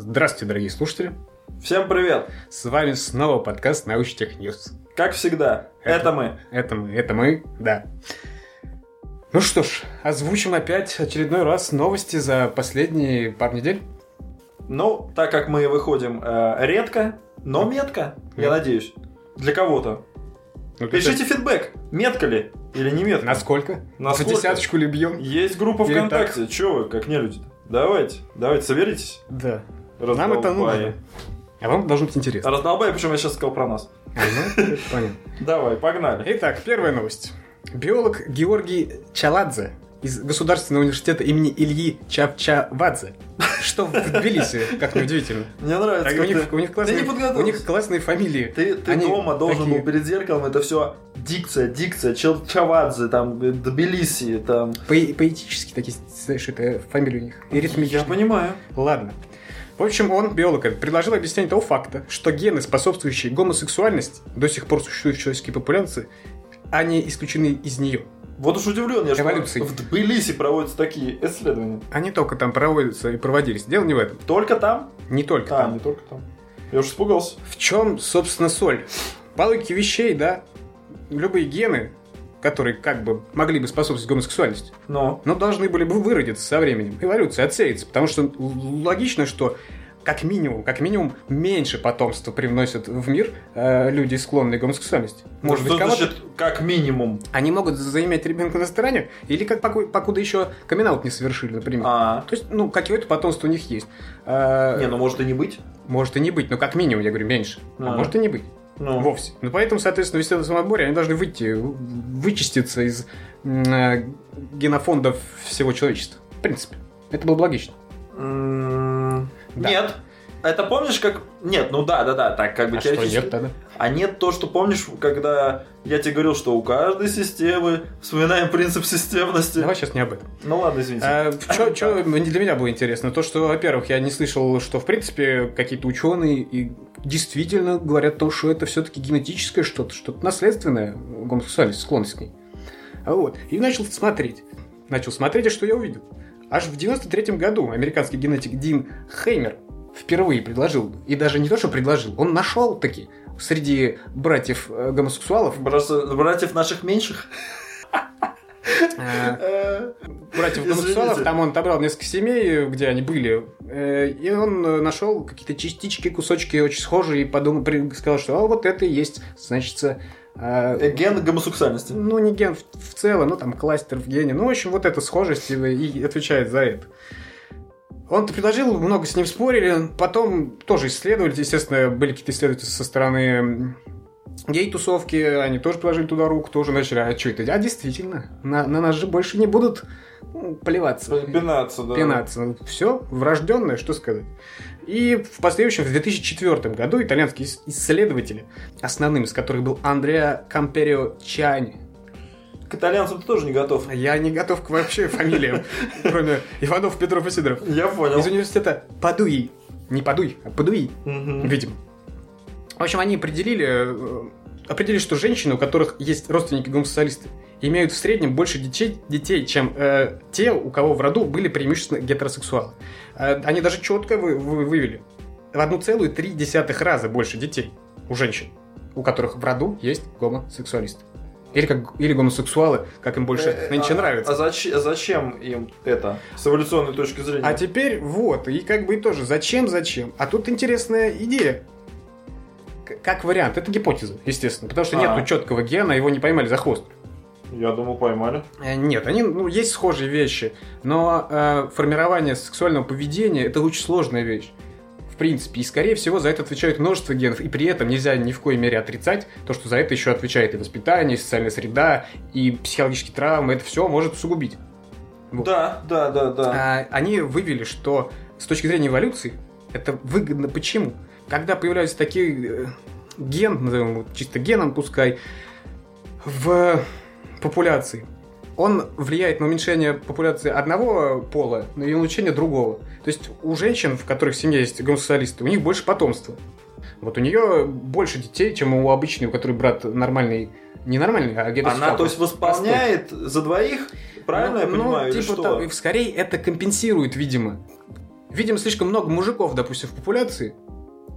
Здравствуйте, дорогие слушатели. Всем привет! С вами снова подкаст Научтех News. Как всегда, это, это мы. Это мы, это мы, да. Ну что ж, озвучим опять очередной раз новости за последние пару недель. Ну, так как мы выходим э, редко, но метко, м-м. я надеюсь, для кого-то. Ну, Пишите это... фидбэк, метко ли или не метко. Насколько? Насколько? За десяточку ли бьем? Есть группа или ВКонтакте, так? чего вы, как не люди -то? Давайте, давайте, соберитесь. Да. Нам это нужно. А вам должно быть интересно. Раздолбай, почему я сейчас сказал про нас. А, ну, понятно. Давай, погнали. Итак, первая новость. Биолог Георгий Чаладзе из Государственного университета имени Ильи Чапчавадзе. Что в Тбилиси, как неудивительно. Мне нравится. у, них, у, них классные, у них классные фамилии. Ты, ты Они дома должен такие... был перед зеркалом это все дикция, дикция, Чавадзе, там, Тбилиси, там. По поэтически такие, знаешь, это фамилии у них. И. Я понимаю. Ладно. В общем, он, биолог, предложил объяснение того факта, что гены, способствующие гомосексуальности, до сих пор существуют в человеческой популяции, они исключены из нее. Вот уж удивлен я, Эволюции. что в Тбилиси проводятся такие исследования. Они только там проводятся и проводились. Дело не в этом. Только там? Не только а, там. не только там. Я уже испугался. В чем, собственно, соль? По логике вещей, да, любые гены, которые как бы могли бы способствовать гомосексуальности, но, но должны были бы выродиться со временем. Эволюция отсеется, потому что логично, что как минимум, как минимум меньше потомства привносят в мир э, люди, склонные к гомосексуальности. Может ну, быть, кого значит, как минимум? Они могут заиметь ребенка на стороне, или как покуда, покуда еще камин не совершили, например. А. То есть, ну, какое-то потомство у них есть. Э, не, ну может и не быть. Может и не быть, но как минимум, я говорю, меньше. А, а может и не быть. Ну. Вовсе. Ну, поэтому, соответственно, в естественном отборе они должны выйти, вычиститься из э, генофондов всего человечества. В принципе. Это было бы логично. Да. Нет. Это помнишь, как... Нет, ну да, да, да, так как бы а теоретически... Что нет тогда? А нет то, что помнишь, когда я тебе говорил, что у каждой системы вспоминаем принцип системности. Давай сейчас не об этом. Ну ладно, извините. А, что, что для меня было интересно? То, что, во-первых, я не слышал, что, в принципе, какие-то ученые и действительно говорят то, что это все-таки генетическое что-то, что-то наследственное, гомосексуальность, склонность к ней. Вот. И начал смотреть. Начал смотреть, и что я увидел? Аж в 93 году американский генетик Дин Хеймер впервые предложил, и даже не то, что предложил, он нашел таки среди братьев э, гомосексуалов... Братьев наших меньших? Э, братьев гомосексуалов, там он отобрал несколько семей, где они были, э, и он нашел какие-то частички, кусочки очень схожие, и подумал, сказал, что а вот это и есть, значит, ген гомосексуальности. Ну, не ген в, в целом, ну, там, кластер в гене. Ну, в общем, вот эта схожесть и отвечает за это. Он предложил, много с ним спорили. Потом тоже исследовали. Естественно, были какие-то исследователи со стороны гей-тусовки. Они тоже положили туда руку, тоже начали. А что это? А действительно, на, на нас же больше не будут ну, поливаться. Пинаться, да. Пинаться. Все врожденное, что сказать. И в последующем, в 2004 году, итальянские исследователи, основным из которых был Андреа Камперио Чани, к итальянцам ты тоже не готов. Я не готов к вообще фамилиям, кроме Иванов, Петров и Сидоров. Я понял. Из университета Падуи. Не Падуи, а Падуи, видимо. В общем, они определили, э, определили, что женщины, у которых есть родственники гомосексуалисты, имеют в среднем больше детей, детей чем э, те, у кого в роду были преимущественно гетеросексуалы. Э, они даже четко вы, вы, вывели в одну целую три десятых раза больше детей у женщин, у которых в роду есть гомосексуалисты. Или, как, или гомосексуалы, как им больше э, нынче а, нравится. А зачем, зачем им это с эволюционной точки зрения? А теперь вот, и как бы и тоже, зачем, зачем? А тут интересная идея. Как вариант, это гипотеза, естественно, потому что а. нет четкого гена, его не поймали за хвост. Я думал, поймали. Э, нет, они, ну, есть схожие вещи, но э, формирование сексуального поведения это очень сложная вещь. В принципе, и скорее всего за это отвечает множество генов, и при этом нельзя ни в коей мере отрицать то, что за это еще отвечает и воспитание, и социальная среда, и психологические травмы, это все может усугубить. Вот. Да, да, да, да. А, они вывели, что с точки зрения эволюции это выгодно. Почему? Когда появляются такие э, ген, назовем его чисто геном, пускай, в популяции. Он влияет на уменьшение популяции одного пола, и на улучшение другого. То есть у женщин, в которых в семье есть гомосексуалисты, у них больше потомства. Вот у нее больше детей, чем у обычной, у которой брат нормальный, не нормальный, а гетеросексуал. Она, то есть, восполняет простой. за двоих? Правильно ну, я понимаю? Ну, типа, что? Там, скорее это компенсирует, видимо. видим слишком много мужиков, допустим, в популяции,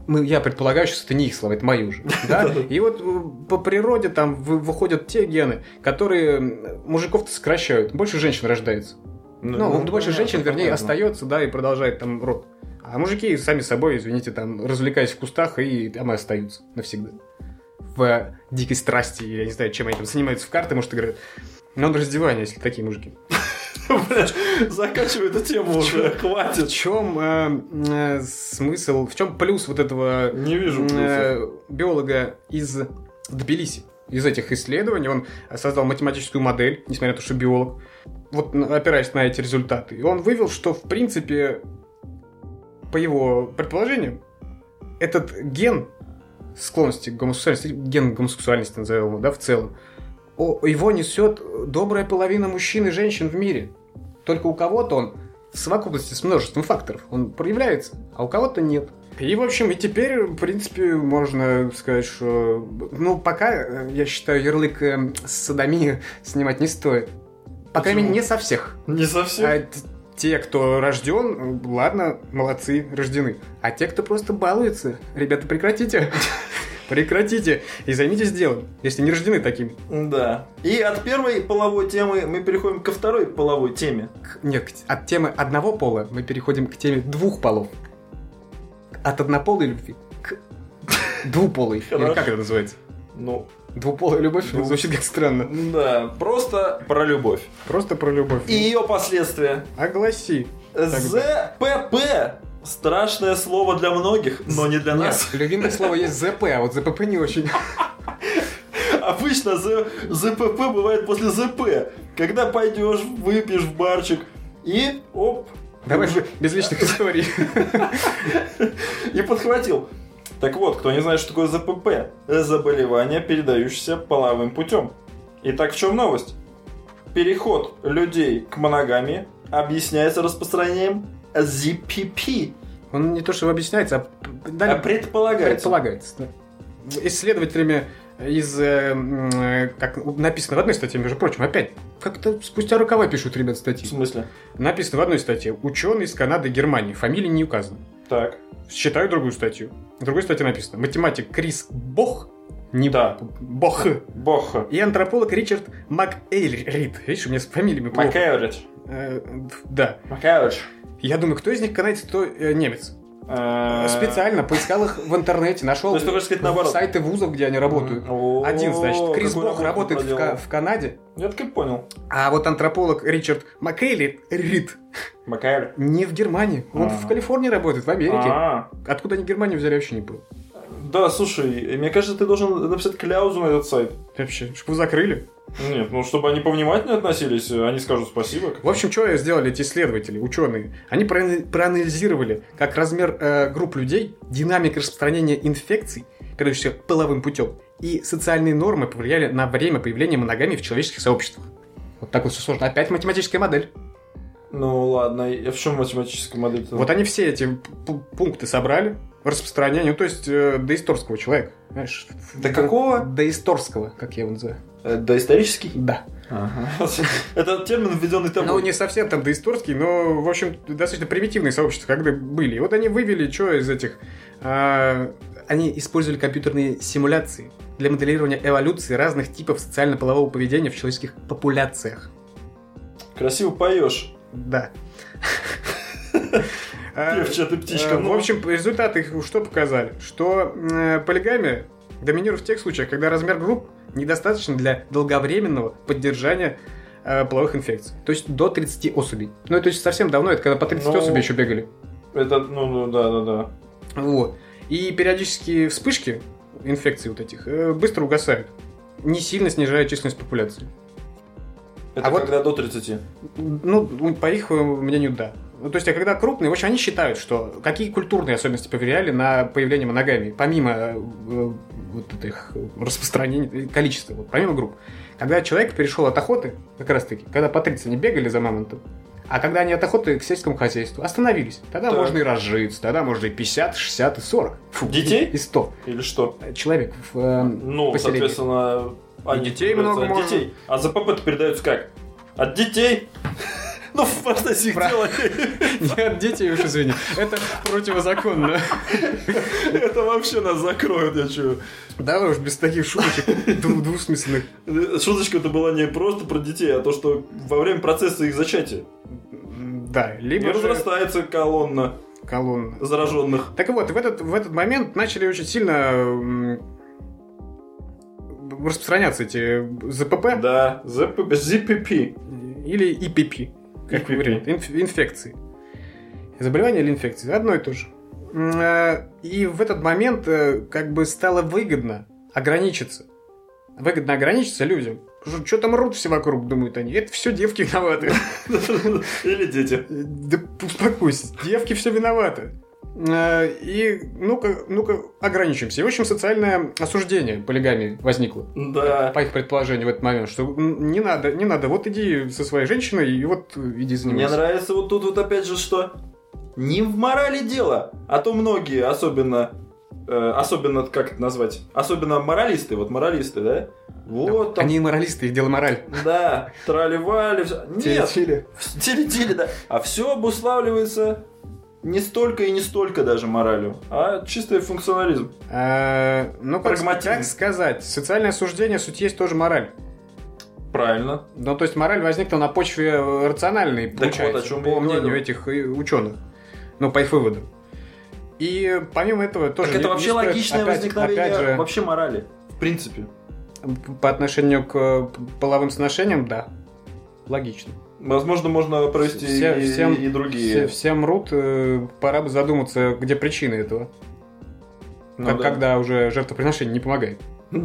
мы, я предполагаю, что это не их слова, это мои уже. Да? И вот э, по природе там выходят те гены, которые мужиков-то сокращают. Больше женщин рождается. Ну, ну, ну больше женщин, вернее, понятно. остается, да, и продолжает там род. А мужики сами собой, извините, там, развлекаясь в кустах, и там и остаются навсегда. В дикой страсти, я не знаю, чем они там занимаются в карты, может, играют. Но он раздевание, если такие мужики. Заканчивай эту тему уже, хватит. В чем э, э, смысл, в чем плюс вот этого Не вижу э, биолога из Тбилиси? Из этих исследований он создал математическую модель, несмотря на то, что биолог, вот опираясь на эти результаты. И он вывел, что в принципе, по его предположениям, этот ген склонности к гомосексуальности, ген гомосексуальности назовем его, да, в целом, его несет добрая половина мужчин и женщин в мире. Только у кого-то он в совокупности с множеством факторов он проявляется, а у кого-то нет. И, в общем, и теперь, в принципе, можно сказать, что... Ну, пока, э, я считаю, ярлык э, садомии снимать не стоит. По крайней мере, не со всех. Не со всех? А те, кто рожден, ладно, молодцы, рождены. А те, кто просто балуется, ребята, прекратите. Прекратите и займитесь делом, если не рождены такими. Да. И от первой половой темы мы переходим ко второй половой теме. Нет, от темы одного пола мы переходим к теме двух полов. От однополой любви к двуполой. Или как это называется? Ну, Двуполая любовь Двух... звучит как странно. Да, просто про любовь. Просто про любовь. И ее последствия. Огласи. ЗПП Страшное слово для многих, но не для Нет, нас. Любимое слово есть ЗП, а вот ЗПП не очень. Обычно ЗПП бывает после ЗП. Когда пойдешь, выпьешь в барчик и оп. Давай же без личных историй. И подхватил. Так вот, кто не знает, что такое ЗПП? Заболевание, передающееся половым путем. Итак, в чем новость? Переход людей к моногамии объясняется распространением ZPP. Он не то, что объясняется, а, а предполагается. Предполагается, да. Исследователями из, э, как написано в одной статье, между прочим, опять, как-то спустя рукава пишут ребят статьи. В смысле? Написано в одной статье, ученый из Канады и Германии, фамилия не указана. Так. Считаю другую статью. В другой статье написано, математик Крис Бох, не да. Бох. Бох. И антрополог Ричард МакЭйлрид. Видишь, у меня с фамилиями плохо. МакЭйлрид. Э, да. МакЭйлрид. Я думаю, кто из них канадец, кто э, немец. Э, Специально поискал их в интернете, нашел наоборот. сайты вузов, где они работают. Один, значит, Крис Бох работает в, в Канаде. Я так и понял. А вот антрополог Ричард Маккейли Рид Маккейли? Не в Германии. Он в Калифорнии работает, в Америке. Откуда они Германию взяли, вообще не понял. Да, слушай, мне кажется, ты должен написать кляузу на этот сайт. Вообще, чтобы закрыли. Нет, ну чтобы они повнимательнее относились, они скажут спасибо. В общем, что сделали эти исследователи, ученые? Они проанализировали, как размер э, групп людей, динамика распространения инфекций, передающихся половым путем, и социальные нормы повлияли на время появления моногамии в человеческих сообществах. Вот так вот все сложно. Опять математическая модель. Ну ладно, а в чем математическая модель? -то? Вот они все эти пункты собрали, распространение, ну то есть э, доисторского человека. Знаешь, До какого? Доисторского, как я его называю. Э, доисторический? Да. Ага. Это термин, введенный тобой. Ну, не совсем там доисторский, но, в общем, достаточно примитивные сообщества, когда были. И вот они вывели, что из этих... А, они использовали компьютерные симуляции для моделирования эволюции разных типов социально-полового поведения в человеческих популяциях. Красиво поешь. Да. Певчая ты птичка. Э, в общем, результаты что показали? Что э, полигамия доминирует в тех случаях, когда размер групп недостаточно для долговременного поддержания э, половых инфекций. То есть до 30 особей. Ну, это совсем давно, это когда по 30 ну, особей еще бегали. Это, ну, ну, да, да, да. Вот. И периодические вспышки инфекций вот этих быстро угасают, не сильно снижая численность популяции. Это а когда вот, до 30? Ну, по их мнению, да. Ну, то есть, а когда крупные, в общем, они считают, что какие культурные особенности повлияли на появление моногамии, помимо э, вот этих распространений, количества, вот, помимо групп. Когда человек перешел от охоты, как раз таки, когда патриции не бегали за мамонтом, а когда они от охоты к сельскому хозяйству остановились, тогда так. можно и разжиться, тогда можно и 50, 60, и 40. Фу, Детей? И 100. Или что? Человек в э, Ну, поселении. соответственно... А детей много от детей. А ЗПП передаются как? От детей Ну, в их Про-. Нет, дети, уж извини. Это противозаконно. Это вообще нас закроют, я чую. Давай уж без таких шуточек дву- двусмысленных. Шуточка это была не просто про детей, а то, что во время процесса их зачатия Да, либо же разрастается колонна колонна. зараженных. Так вот, в этот, в этот момент начали очень сильно распространяться эти ЗПП Да, ЗПП, ZPP. или ИПП, как вариант, инф- инфекции. Заболевание или инфекции, одно и то же. Э, И в этот момент э, как бы стало выгодно ограничиться. Выгодно ограничиться людям. Что там рут все вокруг, думают они. Это все девки виноваты. Или дети. Да успокойся, девки все виноваты. Э, И ну-ка, ну-ка, ограничимся. И, в общем, социальное осуждение полигамии возникло. Да. По их предположению в этот момент, что не надо, не надо, вот иди со своей женщиной и вот э, иди Мне занимайся. нравится вот тут вот опять же что не в морали дело, а то многие, особенно, э, особенно, как это назвать, особенно моралисты, вот моралисты, да? Вот там, Они и моралисты, их дело мораль. да, трали-вали, всё. нет, Теле-теле. тили-тили, да, а все обуславливается не столько и не столько даже моралью, а чистый функционализм. А, ну, как, сказать, социальное осуждение суть есть тоже мораль. Правильно. Ну, то есть мораль возникла на почве э, рациональной, получается, вот, о чем по мнению этих э, ученых. Ну, по их выводам. И помимо этого тоже... так это не- вообще не логичное опять- возникновение опять же, вообще морали, в принципе. по отношению к э, половым сношениям, да. Логично. Возможно, можно провести Все- и, всем- и другие. Все, все мрут, э, пора бы задуматься, где причины этого. Ну Как- да. Когда уже жертвоприношение не помогает.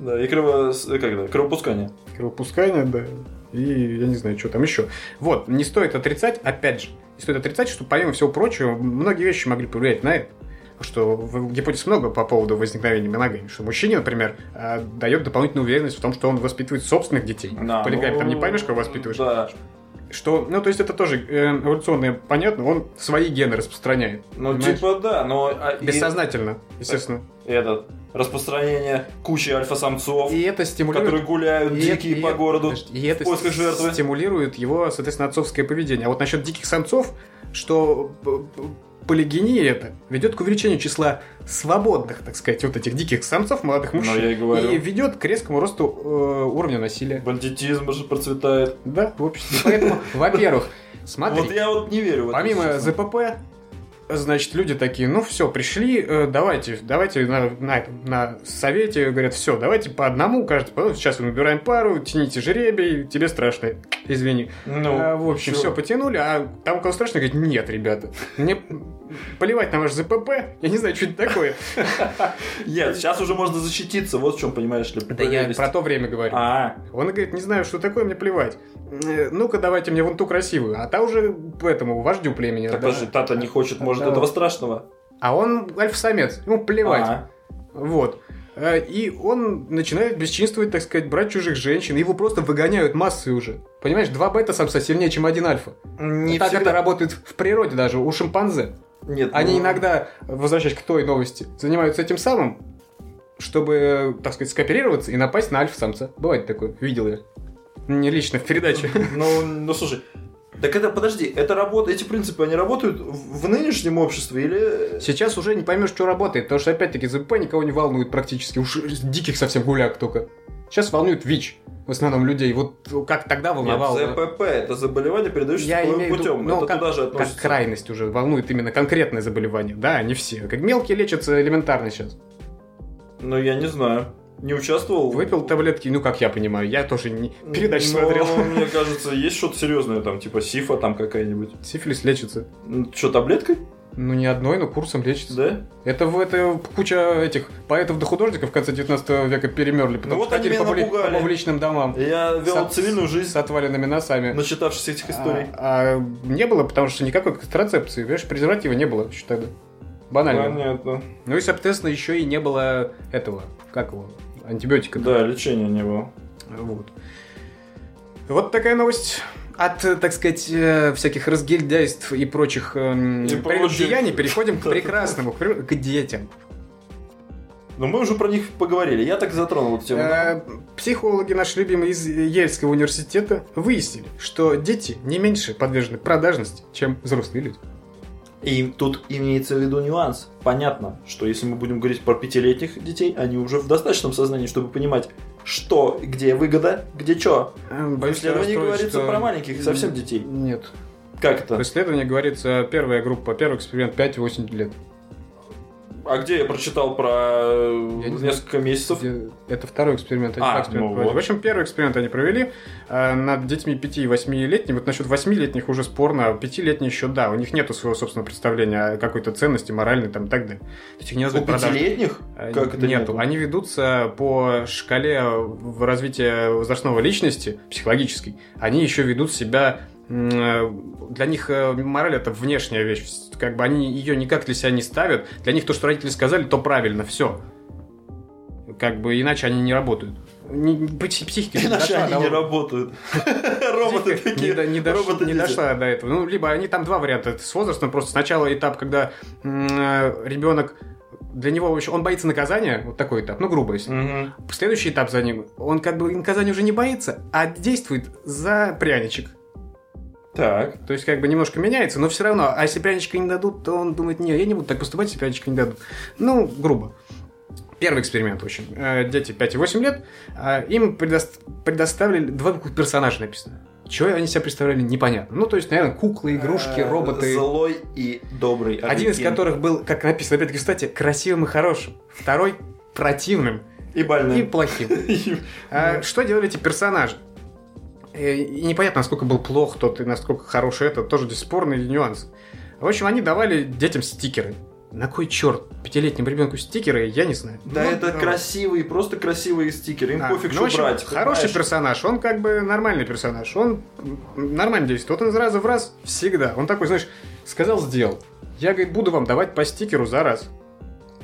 Да, и крово... с- как это? кровопускание. Кровопускание, да. И я не знаю, что там еще. Вот, не стоит отрицать, опять же, не стоит отрицать, что помимо всего прочего, многие вещи могли повлиять на это. Что в- гипотез много по поводу возникновения моногамии. Что мужчине, например, э, дает дополнительную уверенность в том, что он воспитывает собственных детей. Да, в полигамии там не ну, поймешь, кого воспитываешь. Да. Что, ну, то есть это тоже э, эволюционно понятно, он свои гены распространяет. Ну, Понимаешь? типа, да, но... а, и Бессознательно, естественно. Этот, распространение кучи альфа-самцов, И это стимулирует... которые гуляют и дикие это- по и- городу и это в поисках жертвы. стимулирует его, соответственно, отцовское поведение. А вот насчет диких самцов, что полигения это ведет к увеличению числа свободных, так сказать, вот этих диких самцов, молодых мужчин. Ну, я и говорю. ведет к резкому росту э, уровня насилия. Бандитизм же процветает. Да, в обществе. Поэтому, во-первых, смотри, Вот я вот не верю помимо. ЗПП, значит, люди такие, ну все, пришли, э, давайте, давайте на, на, этом, на совете, говорят, все, давайте по одному, каждый, по- сейчас мы набираем пару, тяните жеребий, тебе страшно, извини. Ну, А, в общем, все потянули, а там у кого страшно, говорит, нет, ребята, мне поливать на ваш ЗПП, я не знаю, что это такое. Нет, сейчас уже можно защититься, вот в чем, понимаешь ли, Да я про то время говорю. А, Он говорит, не знаю, что такое, мне плевать. Э, Ну-ка, давайте мне вон ту красивую. А та уже этому вождю племени. так да. подожди, Тата не хочет, может, этого страшного? А он альфа-самец, ему плевать. А, Вот. Э, И он начинает бесчинствовать, так сказать, брать чужих женщин. Его просто выгоняют массы уже. Понимаешь, два бета-самца сильнее, чем один альфа. не так всегда. это работает в природе даже, у шимпанзе. Нет, Они ну, иногда, возвращаясь к той новости, занимаются этим самым, чтобы, так сказать, скооперироваться и напасть на альфа-самца. Бывает такое, видел я. Не лично в передаче. Ну, ну слушай, так это, подожди, это работа, эти принципы, они работают в в нынешнем обществе или... Сейчас уже не поймешь, что работает, потому что, опять-таки, ЗП никого не волнует практически, уж диких совсем гуляк только. Сейчас волнует ВИЧ, в основном людей. Вот как тогда Нет, волновало... ЗПП это заболевание, передающееся Я имею в виду, путем. ну, это как, туда же как относится. крайность уже волнует именно конкретное заболевание. Да, не все. Как мелкие лечатся элементарно сейчас. Ну, я не знаю. Не участвовал. Выпил таблетки, ну, как я понимаю, я тоже не передачу Но, смотрел. мне кажется, есть что-то серьезное там, типа сифа там какая-нибудь. Сифилис лечится. Что, таблеткой? Ну, не одной, но курсом лечится. Да? Это, это куча этих поэтов да художников в конце 19 века перемерли, потому Ну вот что они меня напугали. по публичным домам. Я вел С- цивильную жизнь, С отваленными носами. начитавшись этих историй. А, а не было, потому что никакой контрацепции, видишь, презерватива не было еще тогда. Банально. Понятно. Ну и, соответственно, еще и не было этого, как его, антибиотика. Да, лечения не было. Вот. Вот такая новость. От, так сказать, э, всяких разгильдяйств и прочих эм, прелюбодеяний переходим к прекрасному, к, детям. Но мы уже про них поговорили. Я так затронул эту тему. Э, Психологи, наши любимые из Ельского университета, выяснили, что дети не меньше подвержены продажности, чем взрослые люди. И тут имеется в виду нюанс. Понятно, что если мы будем говорить про пятилетних детей, они уже в достаточном сознании, чтобы понимать, что, где выгода, где что. В Боюсь исследовании расстроить, говорится что- про маленьких совсем детей. Нет. Как это? В исследовании говорится первая группа, первый эксперимент 5-8 лет. А где я прочитал про э, Я не знаю, несколько месяцев? Где- Это второй эксперимент, они А, два эксперимента ну вот. В общем, первый эксперимент они провели э, над детьми 5 и 8-летними. Вот насчет 8-летних уже спорно, а 5-летние еще да, у них нету своего собственного представления о какой-то ценности, моральной там и так далее. То есть их не У назвать продажной. пятилетних? Э, Как это нету. нету? Они ведутся по шкале в развития возрастного личности, психологической. Они еще ведут себя... э, Для них э, мораль это внешняя вещь. Как бы они ее никак для себя не ставят. Для них то, что родители сказали, то правильно. Все. Как бы иначе они не работают. Не- пси- Психика не Иначе дошла они до- не работают. Роботы Психика такие. не, до- не дош- роботы не дошла до этого. Ну, либо они там два варианта. Это с возрастом просто сначала этап, когда ребенок для него вообще он боится наказания, вот такой этап, ну грубо если. Мгм. Следующий этап за ним, он как бы наказания уже не боится, а действует за пряничек. Так. То есть как бы немножко меняется, но все равно, а если пряничка не дадут, то он думает, не, я не буду так поступать, если пряничка не дадут. Ну, грубо. Первый эксперимент, общем. Э, Дети 5 и 8 лет, э, им предос- предоставили два персонажа написано. Чего они себя представляли, непонятно. Ну, то есть, наверное, куклы, игрушки, Э, роботы. Злой и добрый. Один из которых был, как написано, опять-таки, кстати, красивым и хорошим. Второй противным И и больной. плохим. А Что делали эти персонажи? И непонятно, насколько был плох тот и насколько хороший этот, тоже здесь спорный нюанс. В общем, они давали детям стикеры. На кой черт пятилетнему ребенку стикеры, я не знаю. Да Ну, это да. красивые, просто красивые стикеры. Им А, пофиг, ну, что брать. Хороший понимаешь? персонаж, он как бы нормальный персонаж. Он нормально действует. Вот он из раза в раз всегда. Он такой, знаешь, сказал, сделал. Я, говорит, буду вам давать по стикеру за раз.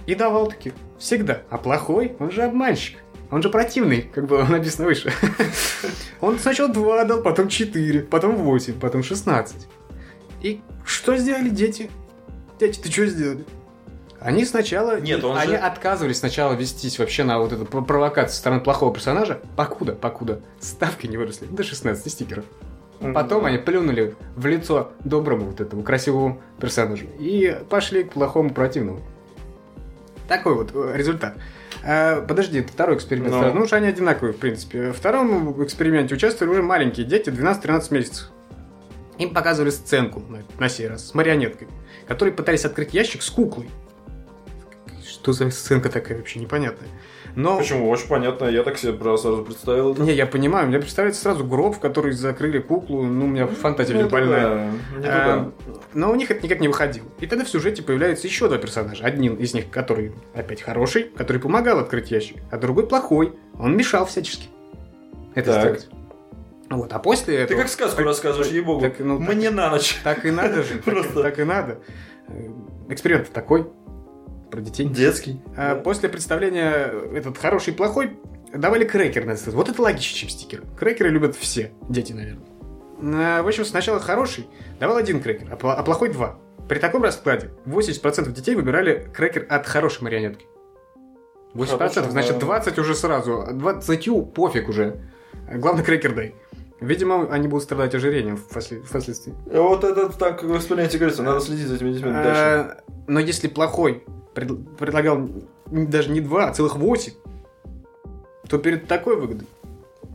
И давал таки. Всегда. А плохой, он же обманщик. Он же противный, как было написано выше. Он сначала 2 дал, потом 4, потом 8, потом 16. И что сделали дети? Дети, ты что сделали? Они сначала... Нет, он они же- отказывались сначала вестись вообще на вот эту провокацию со стороны плохого персонажа, покуда, покуда ставки не выросли до 16 стикеров. Потом они плюнули в лицо доброму вот этому красивому персонажу и пошли к плохому противному. Такой вот э, результат. Э, Подожди, второй эксперимент. Ну. сразу. Ну, уж они одинаковые, в принципе. В втором эксперименте участвовали уже маленькие дети, 12-13 месяцев. Им показывали сценку на сей раз с марионеткой, которые пытались открыть ящик с куклой. Что за сценка такая вообще непонятная. Но Почему? Очень понятно. Я так себе сразу представил. это. не, я понимаю, мне представляется сразу гроб, в который закрыли куклу. Ну, у меня фантазия Не не больная. не А. Но у них это никак не выходило. И тогда в сюжете появляются еще два персонажа. Один из них, который опять хороший, который помогал открыть ящик, а другой плохой. Он мешал всячески это Так. сделать. Вот, а после Ты этого... как сказку рассказываешь, ей-богу. Так, ну, так- Мне на ночь. Так и надо же, так, Просто. так и надо. Э, Эксперимент такой про детей. Детский. А После представления этот хороший и плохой давали крекер на этот. Вот это логичнее, чем стикер. Крекеры любят все дети, наверное. А, В общем, сначала хороший давал один крекер, а а плохой два. При таком раскладе 80% детей выбирали крекер от хорошей марионетки. 80%, Хорошо, значит да. 20 уже сразу. 20 пофиг уже. Главное крекер дай. Видимо, они будут страдать ожирением впосле- впоследствии. Вот это так в эксперименте говорится. Надо следить за этими детьми дальше. А, Но если плохой пред- предлагал даже не два, а целых восемь, то перед такой выгодой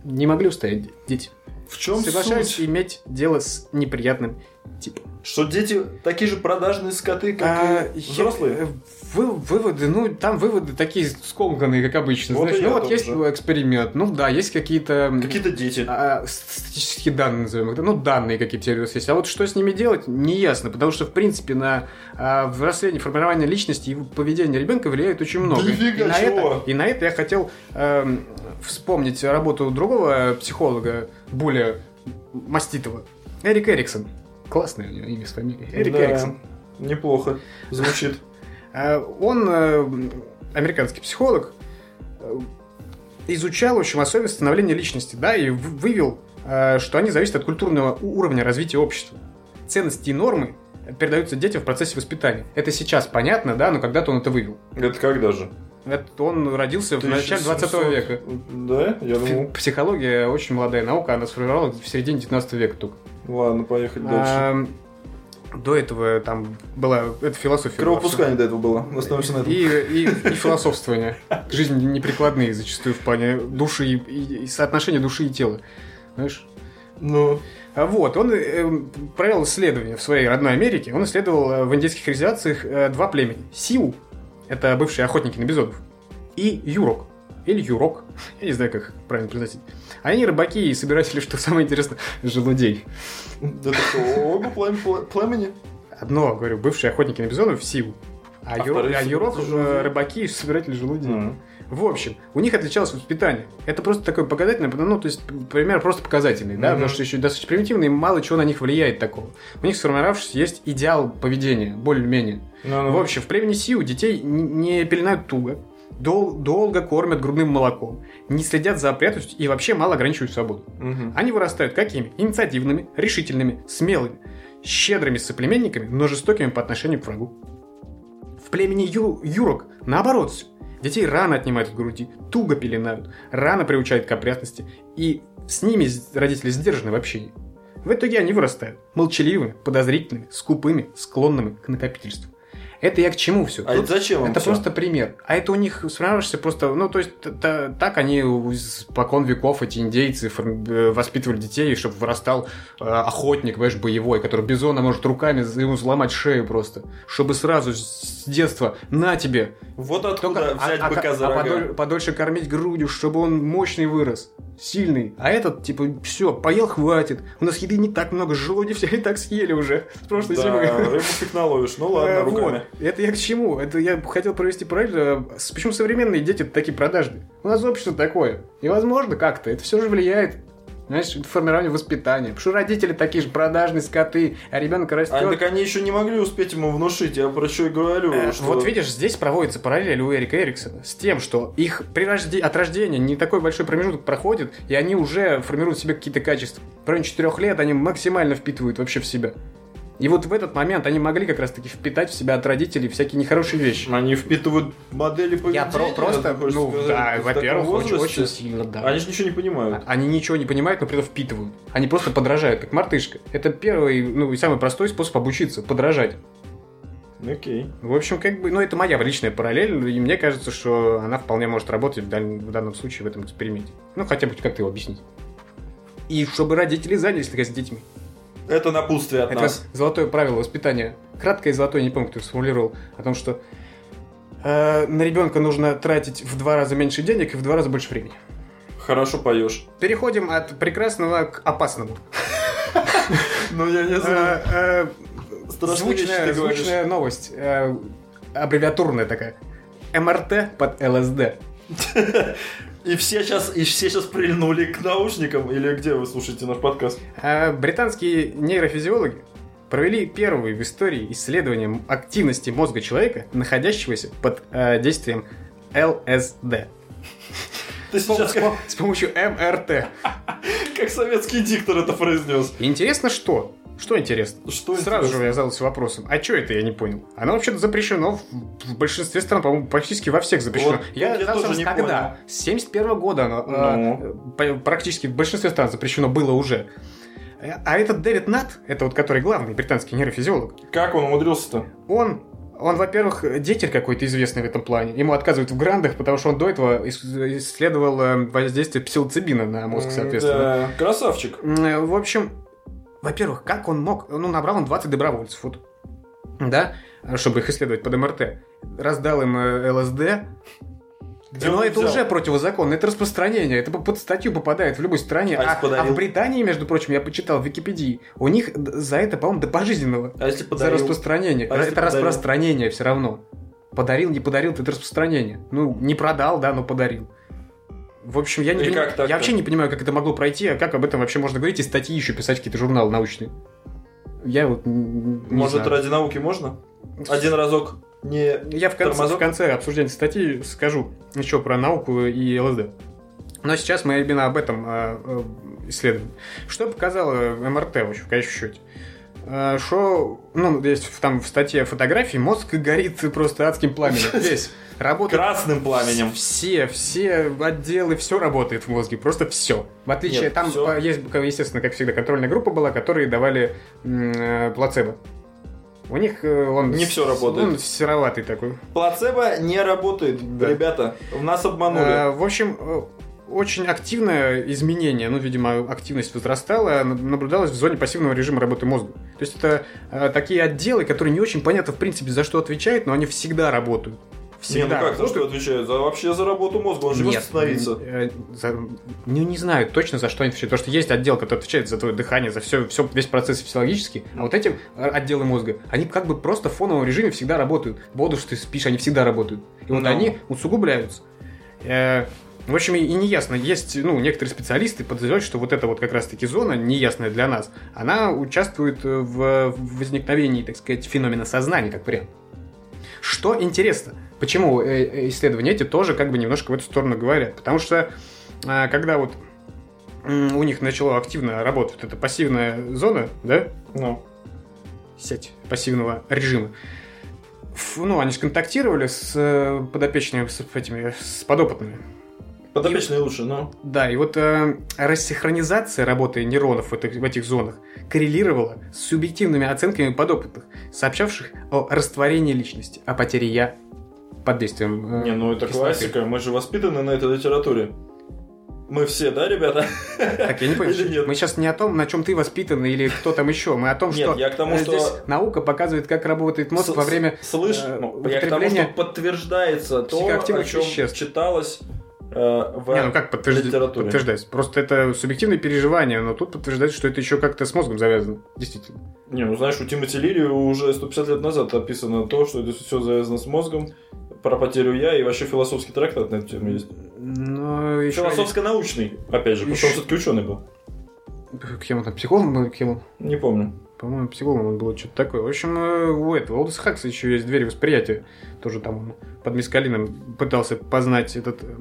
не могли устоять де- дети. В чем Соглашаюсь суть? иметь дело с неприятным типом. Что дети такие же продажные скоты, как А, и взрослые? э, вы- выводы, ну, там выводы такие скомканные, как обычно. Вот Знаешь, ну, вот есть эксперимент, ну, да, есть какие-то... Какие-то дети. а, статистические данные, назовем их, ну, данные какие-то теперь есть. А вот что с ними делать, не ясно, потому что, в принципе, на а, взросление, формирование личности и поведение ребенка влияет очень много. Нифига и, на чего. это, и на это я хотел эм, вспомнить работу другого психолога, более маститого, Эрик Эриксон. Классное у него имя с фамилией. Эрик Да, Эриксон. Неплохо. Звучит. Э, Он, э, американский психолог, э, изучал, в общем, особенности становления личности, да, и вывел, э, что они зависят от культурного уровня развития общества. Ценности и нормы передаются детям в процессе воспитания. Это сейчас понятно, да, но когда-то он это вывел. Это когда же? Это он родился в начале 20 века. Да? Я думал. Психология очень молодая наука, она сформировалась в середине 19 века только. Ладно, поехали дальше. А, до этого там была это философия. Кровопускание до этого было. Остановимся на этом. И, и, и философствование. Жизнь неприкладные зачастую в плане души и, и, и соотношения души и тела. Знаешь? Ну. А Вот, он э, провел исследование в своей родной Америке. Он исследовал э, в индейских резервациях э, два племени. Сиу, это бывшие охотники на бизонов, и Юрок, или Юрок, я не знаю, как правильно произносить. Они рыбаки и собиратели, что самое интересное, желудей. Это что, оба плем- племени? Одно, говорю, бывшие охотники на бизонов Сиу, а, А а Юрок желудей? э, рыбаки и собиратели желудей. Мгм. В общем, у них отличалось воспитание. Это просто такой показательный, ну, то есть, пример просто показательный, да, Мгм. потому что еще достаточно примитивный, и мало чего на них влияет такого. У них сформировавшись есть идеал поведения, более-менее. Ну-ну. В общем, в племени Сиу детей не пеленают туго, дол- долго кормят грудным молоком, не следят за опрятностью и вообще мало ограничивают свободу. Мгм. Они вырастают какими? Инициативными, решительными, смелыми, щедрыми соплеменниками, но жестокими по отношению к врагу. В племени Ю- Юрок наоборот все. Детей рано отнимают от груди, туго пеленают, рано приучают к опрятности, и с ними родители сдержаны в общении. В итоге они вырастают молчаливыми, подозрительными, скупыми, склонными к накопительству. Это я к чему все? А это зачем Это всё? просто пример. А это у них сформировавшийся просто, ну, то есть, т- так они покон веков, эти индейцы, форм- э, воспитывали детей, чтобы вырастал э, охотник, понимаешь, боевой, который бизона может руками ему сломать шею просто. Чтобы сразу с детства, на тебе. Вот откуда Только- взять а- а- быка за а рога. подоль- подольше кормить грудью, чтобы он мощный вырос. Сильный. А этот, типа, все, поел, хватит. У нас еды не так много, желуди все и так съели уже с прошлой Да, зимы. рыбу фиг наловишь. Ну ладно, Э, руками. вот. Это я к чему? Это я хотел провести параллель. э, Почему современные дети такие продажные? У нас общество такое. И возможно как-то. Это все же влияет. Знаешь, формирование воспитания. Потому что родители такие же продажные скоты, а ребенок растет. А, так они еще не могли успеть ему внушить, я про что и говорю. Э, что- Вот видишь, здесь проводится параллель у Эрика Эриксона с тем, что их при рожде- от рождения не такой большой промежуток проходит, и они уже формируют в себе какие-то качества. Районе 4 лет они максимально впитывают вообще в себя. И вот в этот момент они могли как раз-таки впитать в себя от родителей всякие нехорошие вещи. Они впитывают модели поведения. Я про- просто, ну сказать, да, во-первых, очень, очень сильно, да. Они же ничего не понимают. Они ничего не понимают, но при этом впитывают. Они просто подражают, как мартышка. Это первый, ну и самый простой способ обучиться, подражать. Окей. В общем, как бы, ну, это моя личная параллель, и мне кажется, что она вполне может работать в, даль- в данном случае в этом эксперименте. Ну, хотя бы как-то его объяснить. И чтобы родители занялись наконец детьми. Это напутствие от Это нас. золотое правило воспитания. Краткое и золотое, не помню, кто сформулировал, о том, что э, на ребенка нужно тратить в два раза меньше денег и в два раза больше времени. Хорошо поешь. Переходим от прекрасного к опасному. Ну, я не знаю. Э, э, звучная новость. э, Аббревиатурная такая. МРТ под ЛСД. И все сейчас, и все сейчас прильнули к наушникам, или где вы слушаете наш подкаст? А Британские нейрофизиологи провели первые в истории исследование активности мозга человека, находящегося под э, действием ЛСД. Ты С, сейчас как, помощью МРТ. как советский диктор это произнес. Интересно, что? Что интересно? Что Сразу интересно? же я задался вопросом, а что это, я не понял. Оно вообще-то запрещено в, в большинстве стран, по-моему, практически во всех запрещено. Вот я я тоже не когда? С 71 года оно Ну. э, практически в большинстве стран запрещено было уже. А этот Дэвид Нат, это вот который главный британский нейрофизиолог, Как он умудрился-то? он, он, во-первых, деятель какой-то известный в этом плане. Ему отказывают в грандах, потому что он до этого ис- исследовал э, воздействие псилоцибина на мозг, соответственно. Да, красавчик. Э, В общем, во-первых, как он мог? Ну, набрал он 20 добровольцев, вот, да, чтобы их исследовать под МРТ. Раздал им э, ЛСД. Где Но это взял? уже противозаконно, это распространение, это под статью попадает в любой стране. А А, а в Британии, между прочим, я почитал в Википедии, у них за это, по-моему, до пожизненного. А если За подарил? распространение. А если это подарил? распространение все равно. Подарил, не подарил, это распространение. Ну, не продал, да, но подарил. В общем, я, не И пони- как так-то? я вообще не понимаю, как это могло пройти, а как об этом вообще можно говорить и статьи еще писать какие-то журналы научные. Я вот не Может, знаю. ради науки можно? Один разок не... Я в конце, тормозок? в конце обсуждения статьи скажу еще про науку и ЛСД. Но сейчас мы именно об этом э, э, исследуем. Что показало МРТ в конечном счете? что, ну, здесь там в статье фотографии мозг горит просто адским пламенем. Весь. Работает Красным пламенем. все, все отделы, все работает в мозге, просто все. В отличие, Нет, там всё. э, есть, естественно, как всегда, контрольная группа была, которые давали э, плацебо. У них э, он... Не всё работает. Он сероватый такой. Плацебо не работает, Да. ребята. Нас обманули. Э, В общем, очень активное изменение, ну, видимо, активность возрастала, на- наблюдалась в зоне пассивного режима работы мозга. То есть это э, такие отделы, которые не очень понятно, в принципе, за что отвечают, но они всегда работают. Не, ну Всегда как, за что отвечают? За, вообще за работу мозга, он же Нет, восстановится. э, за- ну, не знаю точно, за что они отвечают. Потому что есть отдел, который отвечает за твое дыхание, за все, все, весь процесс физиологический. А вот эти э, отделы мозга, они как бы просто в фоновом режиме всегда работают. Бодуш, ты спишь, они всегда работают. И вот Ну. они усугубляются. Э, В общем, и неясно. Есть, ну, некоторые специалисты подозревают, что вот эта вот как раз-таки зона, неясная для нас, она участвует в в возникновении, так сказать, феномена сознания, как вариант. Что интересно, почему э, э, исследования эти тоже как бы немножко в эту сторону говорят? Потому что а, когда вот у них начала активно работать вот эта пассивная зона, да, Ну. сеть пассивного режима, ну, они же контактировали с э, подопечными, с этими, с подопытными. Подопечные лучше, но... Да, и вот э, рассинхронизация работы нейронов в этих, в этих зонах коррелировала с субъективными оценками подопытных, сообщавших о растворении личности, о потере «я» под действием... э, Не, ну это кислоты. классика, мы же воспитаны на этой литературе. Мы все, да, ребята? Так, я не понимаю, Или нет? мы сейчас не о том, на чем ты воспитан или кто там еще, мы о том, Нет, что я к тому, э, что- здесь наука показывает, как работает мозг С- во время Слышь, э, ну, я к тому, что подтверждается то, о чем веществ. читалось э, в Не, ну как подтверждать? литературе. подтверждается? Просто это субъективное переживание, но тут подтверждается, что это еще как-то с мозгом завязано. Действительно. Не, ну знаешь, у Тимоти Лири уже 150 лет назад описано то, что это все завязано с мозгом, про потерю я, и вообще философский трактат на эту тему есть. Еще... Философско-научный, опять же, потому что он все-таки ученый был. Кем он там? Психологом был? Кем он? Не помню. По-моему, психологом он был, что-то такое. В общем, э, у этого, у Олдоса Хакса еще есть дверь восприятия. Тоже там он под мискалином пытался познать этот э,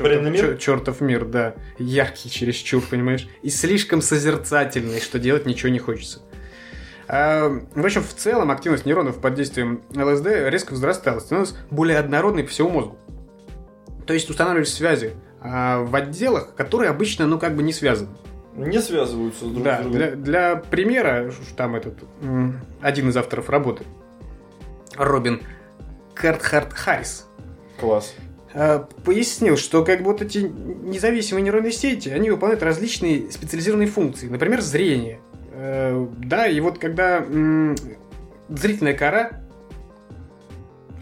Бренный мир? чертов мир, да. Яркий чересчур, понимаешь? И слишком созерцательный, что делать ничего не хочется. А, В общем, в целом активность нейронов под действием ЛСД резко возрастала, становилась более однородной по всему мозгу. То есть устанавливались связи а, в отделах, которые обычно, ну, как бы не связаны. Не связываются с друг Да, с другом. для, для примера, там этот, один из авторов работы, Робин Картхарт Харрис, Класс. э, пояснил, что как бы вот эти независимые нейронные сети, они выполняют различные специализированные функции, например, зрение. Э, Да, и вот когда зрительная кора,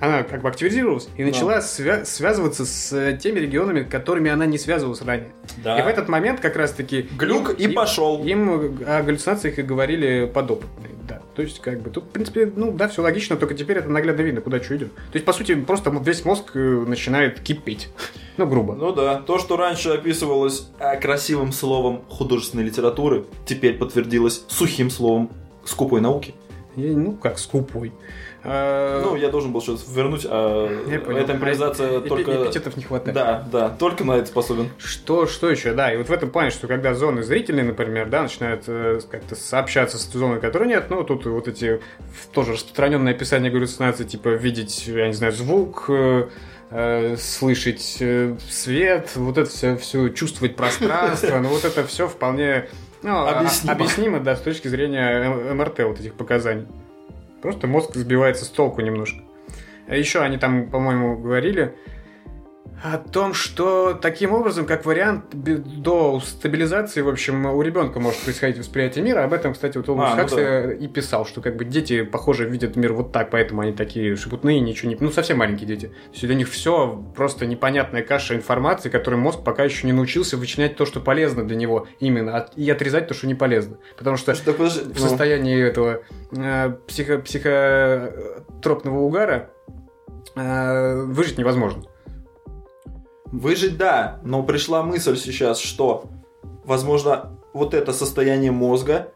она как бы активизировалась и Да. начала свя- связываться с э, теми регионами, которыми она не связывалась ранее. Да. И в этот момент как раз-таки... Глюк им- и пошел. им о галлюцинациях и говорили подопытные, да. То есть, как бы, тут, в принципе, ну, да, все логично, только теперь это наглядно видно, куда что идет. То есть, по сути, просто весь мозг э, начинает кипеть. Ну, грубо. Ну да, то, что раньше описывалось э, красивым словом художественной литературы, теперь подтвердилось сухим словом скупой науки. И, ну, как скупой. А, Ну, я должен был что-то вернуть, а эта импровизация только... Эпитетов не хватает. Да, да, только на это способен. Что, что еще? Да, и вот в этом плане, что когда зоны зрительные, например, да, начинают э, как-то сообщаться с зоной, которой нет, ну, тут вот эти тоже распространенное описание галлюцинаций, типа видеть, я не знаю, звук, э, э, слышать э, свет, вот это все, все чувствовать пространство, ну, вот это все вполне ну, а- Объяснимо. объяснимо, да, с точки зрения МРТ вот этих показаний. Просто мозг сбивается с толку немножко. А еще они там, по-моему, говорили о том, что таким образом, как вариант, до стабилизации, в общем, у ребенка может происходить восприятие мира. Об этом, кстати, вот Олмус А, ну Хаксли да. и писал, что как бы дети, похоже, видят мир вот так, поэтому они такие шепотные, ничего не... Ну, совсем маленькие дети. То есть для них все просто непонятная каша информации, которой мозг пока еще не научился вычленять то, что полезно для него именно, и отрезать то, что не полезно. Потому что Так, подожди, в ну, состоянии этого э, психо- психотропного угара э, выжить невозможно. Выжить да, но пришла мысль сейчас, что, возможно, вот это состояние мозга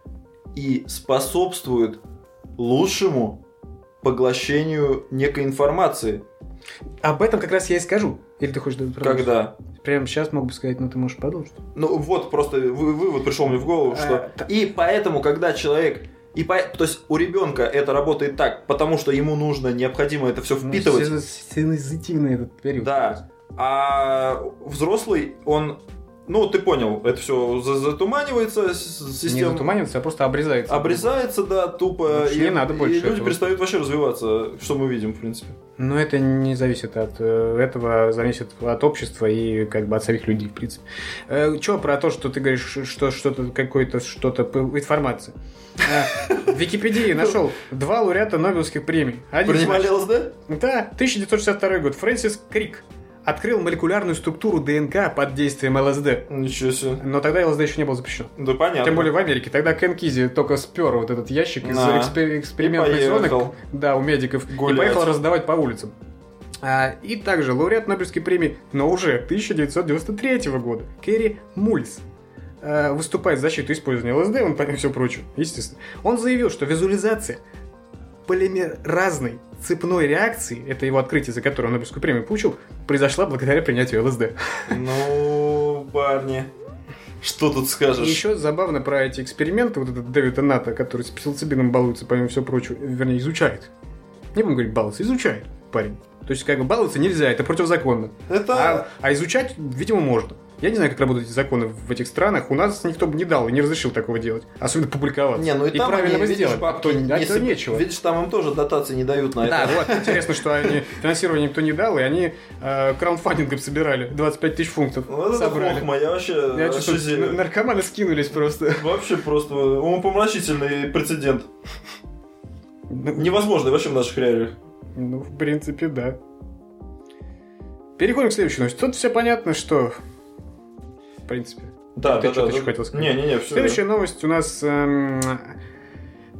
и способствует лучшему поглощению некой информации. Об этом как раз я и скажу. Или ты хочешь продолжить? Когда? Прямо сейчас мог бы сказать, но ты можешь продолжить. Ну вот просто вы- вывод пришел мне в голову, А, что та- и поэтому, когда человек И по... То есть у ребенка это работает так, потому что ему нужно, необходимо это все впитывать. Ну, сензитивный этот период. Да. А взрослый, он ну, ты понял, это все затуманивается, система... Не затуманивается, а просто обрезается. Обрезается, да, тупо. и, не надо больше. И люди этого. перестают вообще развиваться, что мы видим, в принципе. Но это не зависит от э, этого, зависит от общества и как бы от самих людей, в принципе. Э, Че про то, что ты говоришь, что что-то какой-то что-то информация? Э, в Википедии нашел два лауреата Нобелевских премий. Один Принимали ЛСД? Да, 1962 год. Фрэнсис Крик открыл молекулярную структуру ДНК под действием ЛСД. Ничего себе. Но тогда ЛСД еще не был запрещен. Да понятно. Тем более в Америке. Тогда Кен Кизи только спер вот этот ящик из На. экспериментной зоны. Да, у медиков. Гулять. И поехал раздавать по улицам. А, и также лауреат Нобелевской премии, но уже 1993 года, Керри Мульс а, выступает в защиту использования ЛСД, он помимо всего прочего, естественно. Он заявил, что визуализация полимеразной цепной реакции, это его открытие, за которое он Нобелевскую премию получил, произошла благодаря принятию ЛСД. Ну, парни, что тут скажешь? И еще забавно про эти эксперименты, вот этот Дэвид Эната, который с псилоцибином балуется, помимо всего прочего, вернее, изучает. Не будем говорить балуется, изучает парень. То есть, как бы баловаться нельзя, это противозаконно. Это... А, а изучать, видимо, можно. Я не знаю, как работают эти законы в этих странах. У нас никто бы не дал и не разрешил такого делать. Особенно публиковаться. Не, ну и, и там правильно они, сделать. Видишь, бабки, а то, не, нечего. Видишь, там им тоже дотации не дают на да, это. Да, вот интересно, что они финансирование никто не дал, и они э, краундфандингом собирали. 25 тысяч фунтов вот собрали. Это я вообще я чувствую, наркоманы скинулись просто. Вообще просто умопомрачительный прецедент. Ну, Невозможно вообще в наших реалиях. Ну, в принципе, да. Переходим к следующей новости. Тут все понятно, что принципе. Да, Ты да, что-то да. еще хотел сказать? Не, не, не, все. Следующая да. новость у нас эм,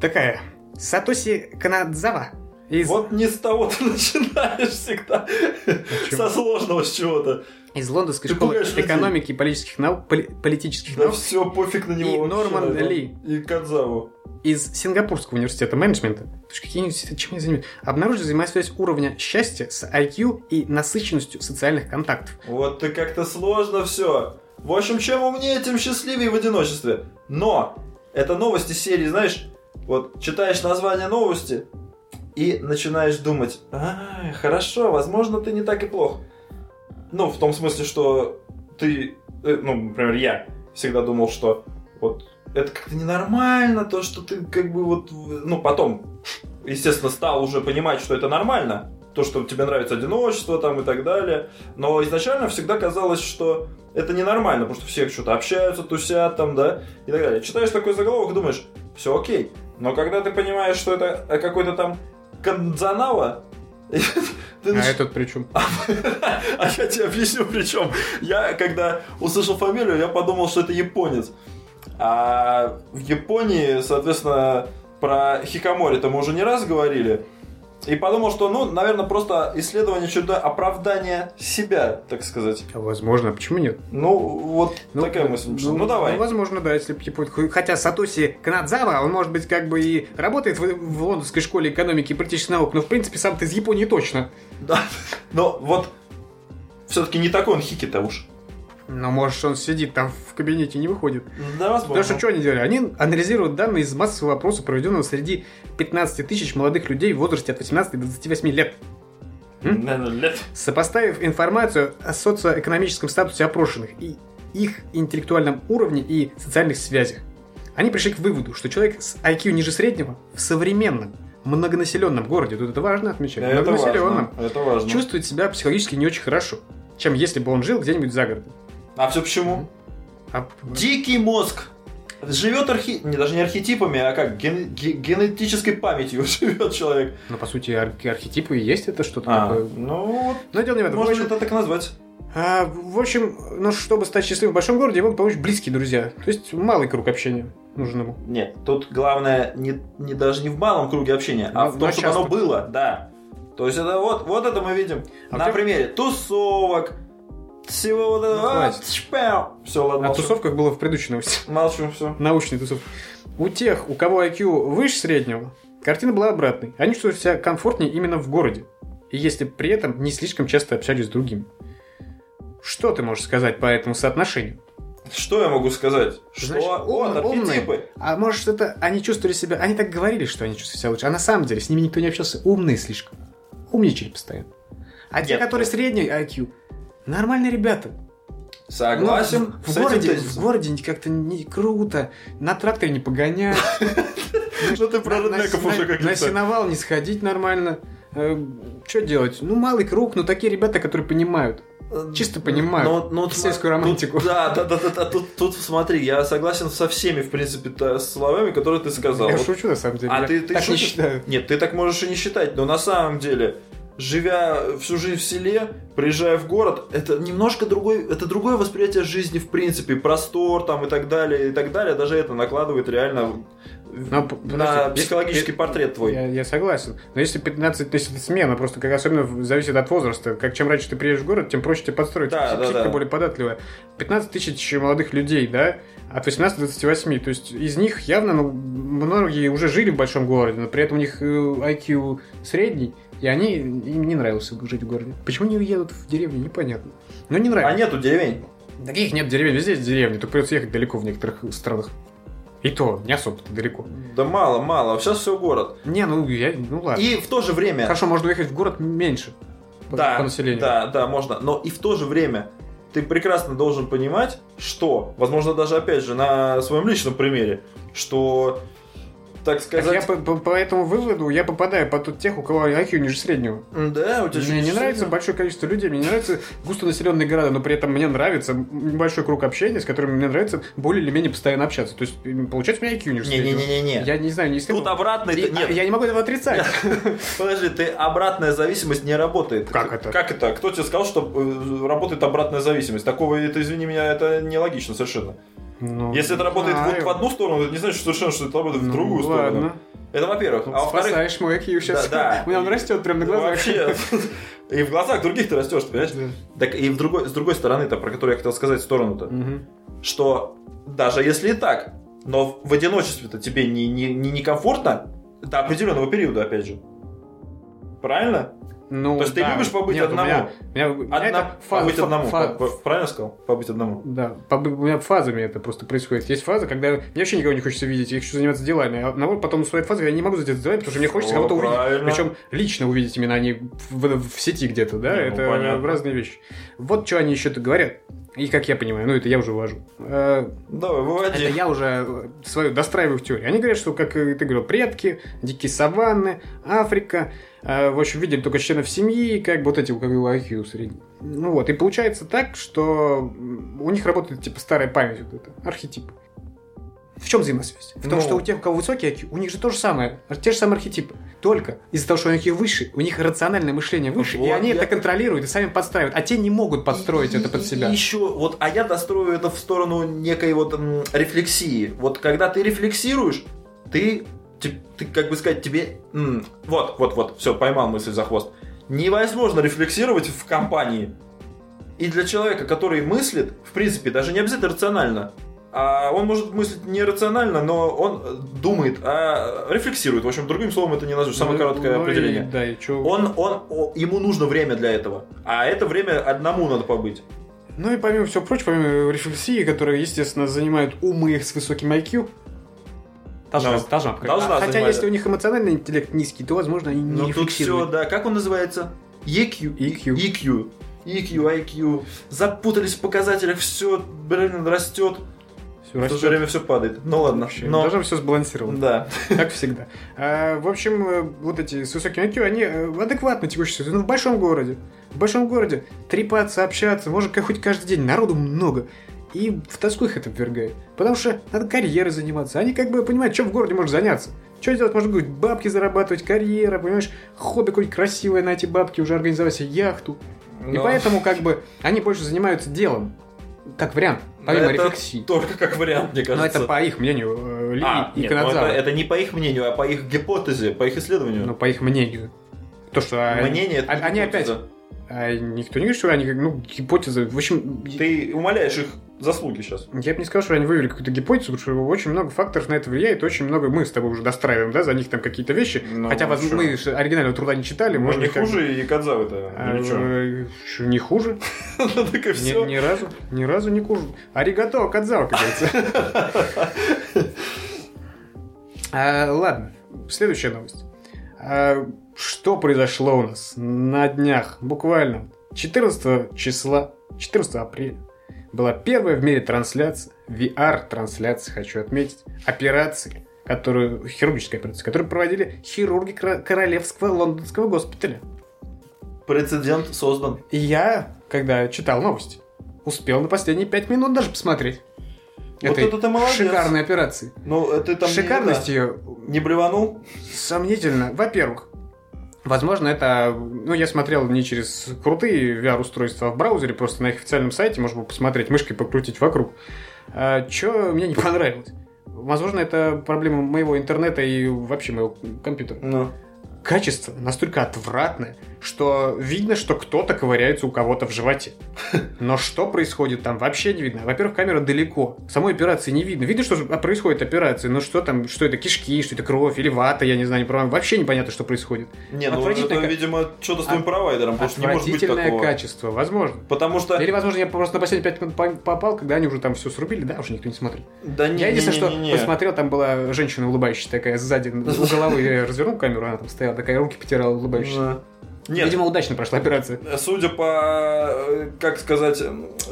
такая. Сатоси Канадзава из... Вот не с того ты начинаешь всегда. Почему? Со сложного с чего-то. Из Лондонской ты школы экономики и политических наук, поли, политических да наук. все, пофиг на него. И Норман Ли. И Кадзаву. Из Сингапурского университета менеджмента. Какие университеты, чем они занимаются? Обнаружили взаимосвязь уровня счастья с IQ и насыщенностью социальных контактов. Вот ты как-то сложно все. В общем, чем умнее, тем счастливее в одиночестве. Но это новости серии, знаешь, вот читаешь название новости и начинаешь думать, а, хорошо, возможно, ты не так и плох. Ну, в том смысле, что ты, э, ну, например, я всегда думал, что вот это как-то ненормально, то, что ты как бы вот, ну, потом, естественно, стал уже понимать, что это нормально, то, что тебе нравится одиночество там и так далее. Но изначально всегда казалось, что это ненормально, потому что все что-то общаются, тусят там, да, и так далее. Читаешь такой заголовок и думаешь, все окей. Но когда ты понимаешь, что это какой-то там Канзанава, ты а этот при чем? а я тебе объясню при чем. Я, когда услышал фамилию, я подумал, что это японец. А в Японии, соответственно, про Хикамори-то мы уже не раз говорили. И подумал, что, ну, наверное, просто исследование чудо оправдания себя, так сказать. Возможно, почему нет? Ну, вот ну, такая мысль. Ну, ну, давай. Ну, возможно, да, если Хотя Сатоси Канадзава, он, может быть, как бы и работает в, в лондонской школе экономики и политических наук, но, в принципе, сам-то из Японии точно. Да, но вот все-таки не такой он хики-то уж. Но может он сидит там в кабинете и не выходит. Да, возможно. Потому что что они делали? Они анализируют данные из массового опроса, проведенного среди 15 тысяч молодых людей в возрасте от 18 до 28 лет. лет. Сопоставив информацию о социоэкономическом статусе опрошенных и их интеллектуальном уровне и социальных связях, они пришли к выводу, что человек с IQ ниже среднего в современном многонаселенном городе, тут это важно отмечать, это многонаселенном, важно, это важно. чувствует себя психологически не очень хорошо, чем если бы он жил где-нибудь за городом. А все почему? А... Дикий мозг живет архи... не, даже не архетипами, а как ген... генетической памятью живет человек. Ну, по сути, ар... архетипы и есть это что-то а, такое. Ну, Но дело не в этом. Можно это так назвать. А, в общем, ну, чтобы стать счастливым в большом городе, ему помочь близкие друзья. То есть малый круг общения нужен ему. Нет, тут главное не, не даже не в малом круге общения, а ну, в том, чтобы оно было, да. То есть это вот, вот это мы видим а на примере тусовок, всего вот этого. А, все, ладно. О тусовках было в предыдущей новости. Молчу, все. Научный тусовки. У тех, у кого IQ выше среднего, картина была обратной. Они чувствуют себя комфортнее именно в городе. И если при этом не слишком часто общались с другими. Что ты можешь сказать по этому соотношению? Что я могу сказать? Значит, что ум- вот, умные. А может это они чувствовали себя, они так говорили, что они чувствуют себя лучше, а на самом деле с ними никто не общался, умные слишком, умничали постоянно. А те, Нет. которые средний IQ, нормальные ребята. Согласен Ну, в, с городе, в городе как-то не круто, на тракторе не погонять. Ну ты про на- реднеков на- уже На каких-то. сеновал не сходить нормально. Что делать? Ну, малый круг, но такие ребята, которые понимают. Чисто понимаю. Ну, вот Сельскую тут- романтику. да, да, да, да, да, тут, тут смотри, я согласен со всеми, в принципе, то- словами, которые ты сказал. Я Вот шучу, на самом деле. А Я ты, ты так не шутишь? считаю. Нет, ты так можешь и не считать, но на самом деле, живя всю жизнь в селе, приезжая в город, это немножко другой, это другое восприятие жизни в принципе, простор там и так далее, и так далее, даже это накладывает реально Но, на подожди, психологический если- портрет твой. Я, я согласен. Но если 15 тысяч это смена, просто как особенно зависит от возраста. Как чем раньше ты приедешь в город, тем проще тебе подстроить. Да, Психика да, да. более податливая. 15 тысяч молодых людей, да, от 18 до 28. То есть из них явно ну, многие уже жили в большом городе, но при этом у них э, IQ средний, и они им не нравилось жить в городе. Почему не едут в деревню, непонятно. Но не А нравится. нету деревень. Таких нет деревень, везде есть деревни, только придется ехать далеко в некоторых странах. И то, не особо-то далеко. Да мало, мало. Сейчас все город. Не, ну, я, ну ладно. И в то же время. Хорошо, можно уехать в город меньше по, да, по населению. Да, да, можно. Но и в то же время ты прекрасно должен понимать, что, возможно, даже опять же на своем личном примере, что, так Так сказать, я по, по- по этому выводу я попадаю под тот тех, у кого IQ ниже среднего. да, у тебя Мне не нравится большое количество людей, мне не нравятся густонаселенные города, но при этом мне нравится небольшой круг общения, с которыми мне нравится более или менее постоянно общаться. То есть, м, получается, у меня IQ ниже среднего. Не-не-не-не. Я не знаю, не Тут обратно это нет. Я не могу этого отрицать. Подожди, ты обратная зависимость не работает. Как это? Как это? Кто тебе сказал, что э, работает обратная зависимость? Такого, это, извини меня, это нелогично совершенно. Ну, Если это работает знаю. вот в одну сторону, это не значит совершенно, что это работает в Ну, другую ладно. сторону. Это во-первых. А во-вторых, Спасаешь мой IQ сейчас. Да, да. У меня он растет прямо на Ну, глазах. Вообще. И в глазах других ты растешь, понимаешь? Да. Так и в другой, с другой стороны-то, про которую я хотел сказать, сторону-то, Мгм. что даже если и так, но в одиночестве-то тебе не, не, не некомфортно до определенного периода, опять же. Правильно? Ну, То есть ты да. любишь побыть Нет, одному? у меня- у меня Одна- это фаза- побыть фа- одному. фа- По- Правильно сказал? Побыть одному. Да, побы- у меня фазами это просто происходит. Есть фаза, когда мне вообще никого не хочется видеть, я хочу заниматься делами. А наоборот, потом наступает фаза, когда я не могу заниматься делами, потому что мне хочется кого-то увидеть. Причем лично увидеть именно, а не в, в сети где-то, да? Не, ну, это понятно. разные вещи. Вот что они еще-то говорят. И как я понимаю, ну это я уже ввожу. Э, Давай, выводи. Это я уже э, свою достраиваю в теорию. Они говорят, что, как и ты говорил, предки, дикие саванны, Африка, э, в общем, видели только членов семьи, как вот эти, как его IQ средний. Ну вот, и получается так, что у них работает, типа, старая память, вот это, архетип. В чем взаимосвязь? В том, Ну. что у тех, у кого высокий IQ, у них же то же самое, те же самые архетипы. Только из-за того, что у них их выше, у них рациональное мышление выше, и Вот они я- это контролируют и сами подстраивают, а те не могут подстроить И- это под и- себя. И еще, вот, а я дострою это в сторону некой вот м, рефлексии. Вот когда ты рефлексируешь, ты, ты, ты, как бы сказать, тебе... м, вот, вот, вот, все, поймал мысль за хвост. Невозможно рефлексировать в компании. И для человека, который мыслит, в принципе, даже не обязательно рационально, а он может мыслить не рационально, но он э, думает, а рефлексирует. В общем, другим словом это не назовешь. Самое Ну, короткое ну и определение. да, и чё- Он, он, о- ему нужно время для этого. А это время одному надо побыть. Ну и помимо всего прочего, помимо рефлексии, которые, естественно, занимают умы с высоким IQ, должна, Да. должна, Должна Хотя занимать. если у них эмоциональный интеллект низкий, то, возможно, они не Но тут все, да. Как он называется? EQ. EQ. EQ. EQ, IQ. Запутались в показателях, все, блин, растет. Всё В то же время все падает. Ну ладно. Вообще, Но... Должно все сбалансировано, Да. как всегда. А, в общем, э, вот эти с высоким IQ, они э, адекватны текущей ситуации. Ну, в большом городе. В большом городе трепаться, общаться, может, как- хоть каждый день. Народу много. И в тоску их это ввергает. Потому что надо карьерой заниматься. Они как бы понимают, что в городе можно заняться. Что делать? Может быть, бабки зарабатывать, карьера, понимаешь, хобби какое-нибудь красивое на эти бабки, уже организовать себе яхту. И Но поэтому как бы они больше занимаются делом. Как вариант, помимо это рефлексии. Только как вариант, мне Но кажется. это по их мнению, э, Ли А, и нет, ну Канадзава. это, это не по их мнению, а по их гипотезе, по их исследованию. Ну, по их мнению. То, что они- Мнение это а- они опять. А никто не говорит, что они, ну, гипотезы. В общем, Ты умоляешь их заслуги сейчас. я бы не сказал, что они вывели какую-то гипотезу, потому что очень много факторов на это влияет, очень много мы с тобой уже достраиваем, да, за них там какие-то вещи. Ну, Хотя, чё? мы оригинального труда не читали, Мы может не как- хуже и Кадзавы-то. А, чё, не хуже? Ну так и Ни, все. ни разу, ни разу не хуже. Аригато, Кадзава, как говорится. А, Ладно, следующая новость. Что произошло у нас на днях, буквально 14 числа, 14 апреля, была первая в мире трансляция, VR-трансляция, хочу отметить, операции, которую, хирургическая операция, которую проводили хирурги Королевского лондонского госпиталя. Прецедент создан. И я, когда читал новости, успел на последние пять минут даже посмотреть. Вот этой это ты молодец. шикарной операции. Ну, это там не Шикарность это. ее Не блеванул? сомнительно. Во-первых, возможно, это... Ну, я смотрел не через крутые VR-устройства, а в браузере, просто на их официальном сайте можно было посмотреть, мышкой покрутить вокруг. Что мне не понравилось? Возможно, это проблема моего интернета и вообще моего компьютера. Ну. Качество настолько отвратное, что видно, что кто-то ковыряется у кого-то в животе. Но что происходит там, вообще не видно. Во-первых, камера далеко. Самой операции не видно. Видно, что же происходит операция, но что там, что это кишки, что это кровь или вата, я не знаю, не понимаю. Вообще непонятно, что происходит. Не, ну это, видимо, что-то с твоим провайдером, потому что не может быть Отвратительное такого. качество, возможно. Потому что... Или, возможно, я просто на последние пять минут по- попал, когда они уже там все срубили, да, уже никто не смотрит. Да не, я единственное, что посмотрел, там была женщина улыбающаяся такая сзади, у головы я развернул камеру, она там стояла, такая руки потирала улыбающаяся. Нет, Видимо, удачно прошла операция. судя по, э, как сказать,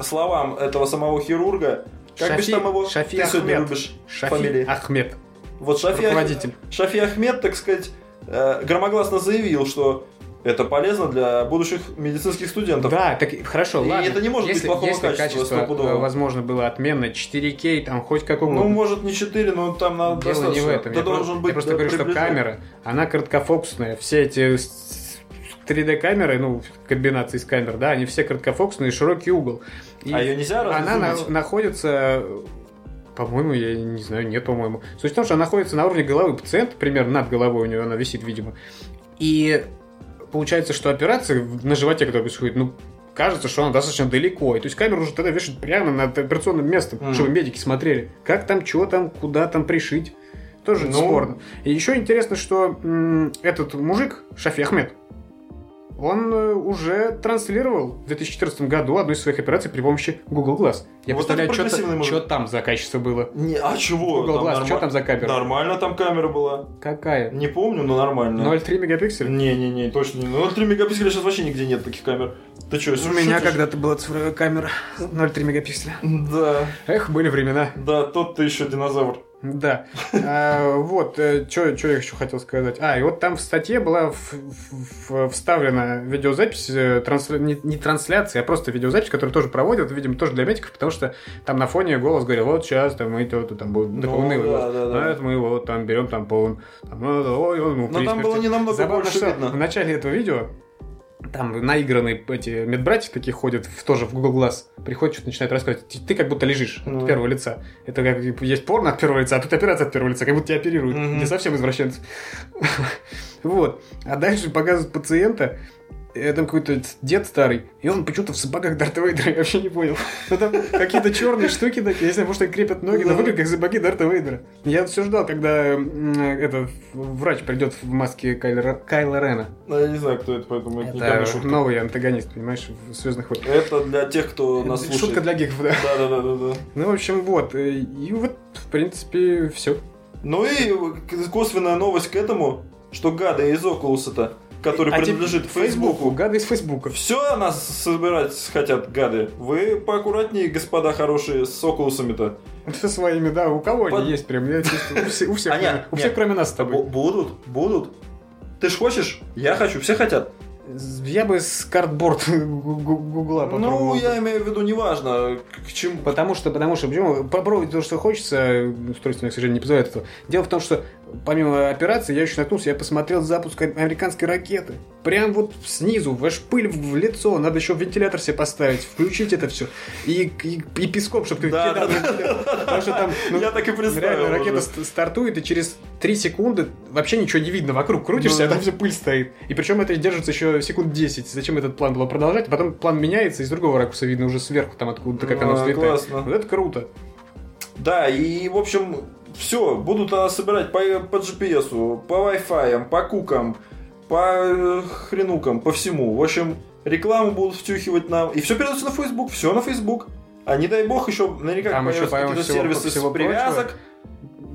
словам этого самого хирурга, как Шафи- бишь там его Шафи ты сегодня Ахмед. любишь Шафи фамилии? Ахмед, Вот Шафи, руководитель. Шафи Ахмед, так сказать, э, громогласно заявил, что это полезно для будущих медицинских студентов. Да, так хорошо, И ладно. это не может быть если, плохого если качества, качество, стопудово. э, возможно, было отменно, 4К, там хоть как угодно. Ну, может, не 4, но там надо Дело не достаточно. в этом. Да Я, должен просто, быть я просто говорю, что камера, она короткофокусная. Все эти с- 3D-камеры, ну, комбинации с камер, да, они все короткофокусные, широкий угол. И А ее нельзя она на- находится, по-моему, я не знаю, нет, по-моему. Суть в том, что она находится на уровне головы пациента, примерно над головой у нее она висит, видимо. И получается, что операция в- на животе, которая происходит, ну, кажется, что она достаточно далеко. И то есть камеру уже тогда вешают прямо над операционным местом, Мгм. чтобы медики смотрели, как там, что там, куда там пришить. Тоже Ну. спорно. И еще интересно, что м, этот мужик, Шафи Ахмед, он э, уже транслировал в 2014 году одну из своих операций при помощи Google Glass. Я Вот представляю, что, что там за качество было. Не, а чего? Google Glass, норма- что там за камера? Нормально там камера была. Какая? Не помню, но нормально. 0,3 мегапикселя? Не-не-не, точно не. 0,3 мегапикселя сейчас вообще нигде нет таких камер. Ты что, У меня когда-то была цифровая камера 0,3 мегапикселя. Да, Эх, были времена. да, тот ты еще динозавр. Да. А, вот, что я еще хотел сказать. А, и вот там в статье была в- в- в- вставлена видеозапись, э, трансля- не, не трансляция, а просто видеозапись, которую тоже проводят, видимо, тоже для медиков, потому что там на фоне голос говорил, вот сейчас там мы то, то там будет Ну, такой унылый да, голос. да, да. А это мы его вот там берем. Там, ну, ой, он, ну, Но там было не намного Забавно, больше что видно. в начале этого видео там наигранные эти медбратья такие ходят в- тоже в Google Glass. Приходят, что-то начинают рассказывать. Ты, ты как будто лежишь Ну. от первого лица. Это как типа, есть порно от первого лица, а тут операция от первого лица, как будто тебя оперируют. Мгм. Где совсем извращенцы. Вот. А дальше показывают пациента, там какой-то дед старый, и он почему-то в сапогах Дарта Вейдера, я вообще не понял. Ну там какие-то черные штуки такие, я не знаю, может они крепят ноги, но выглядят как сапоги Дарта Вейдера. Я все ждал, когда м, этот врач придет в маске Кайла, Кайла Рена. Ну, я не знаю, кто это, поэтому это не Это шутка. новый антагонист, понимаешь, в Звездных войнах. Это для тех, кто нас Шутка слушает. для гиков, да. Да, да, да, да, да. Ну, в общем, вот. э, И вот, в принципе, все. Ну и косвенная новость к этому, что гады из Окулуса-то, который принадлежит Фейсбуку, Гады из Фейсбука. все нас собирать хотят, гады. Вы поаккуратнее, господа хорошие, с Окулусами-то. Со своими, да. У кого Под- они есть прям? Я чувствую, у всех, у всех, А, нет, у нет. всех кроме нас с тобой. Будут, будут. Ты ж хочешь? Я хочу, все хотят. Я бы с картборд гу- гу- Гугла попробовал. Ну, я имею в виду, неважно, к чему. Потому что, потому что, почему? Попробовать то, что хочется, устройство, к сожалению, не позволяет этого. Дело в том, что помимо операции, я еще наткнулся, я посмотрел запуск американской ракеты. Прям вот снизу, ваш пыль в лицо, надо еще вентилятор себе поставить, включить это все. И, и, и песком, чтобы ты Да, кидал. Потому что там, ну, Я так и представил реально, ракета уже. ст- стартует, и через 3 секунды вообще ничего не видно. Вокруг крутишься, Ну а там да. все пыль стоит. И причем это держится еще секунд 10. Зачем этот план было продолжать? А потом план меняется, и с другого ракурса видно уже сверху, там откуда-то, как оно А, взлетает. классно. Вот это круто. Да, и, в общем, все, будут а, собирать по, по GPS, по Wi-Fi, по кукам, по э, хренукам, по всему. В общем, рекламу будут втюхивать нам. И все передается на Facebook, все на Facebook. А не дай бог еще наверняка Там еще, появятся какие-то всего- сервисы всего с привязок.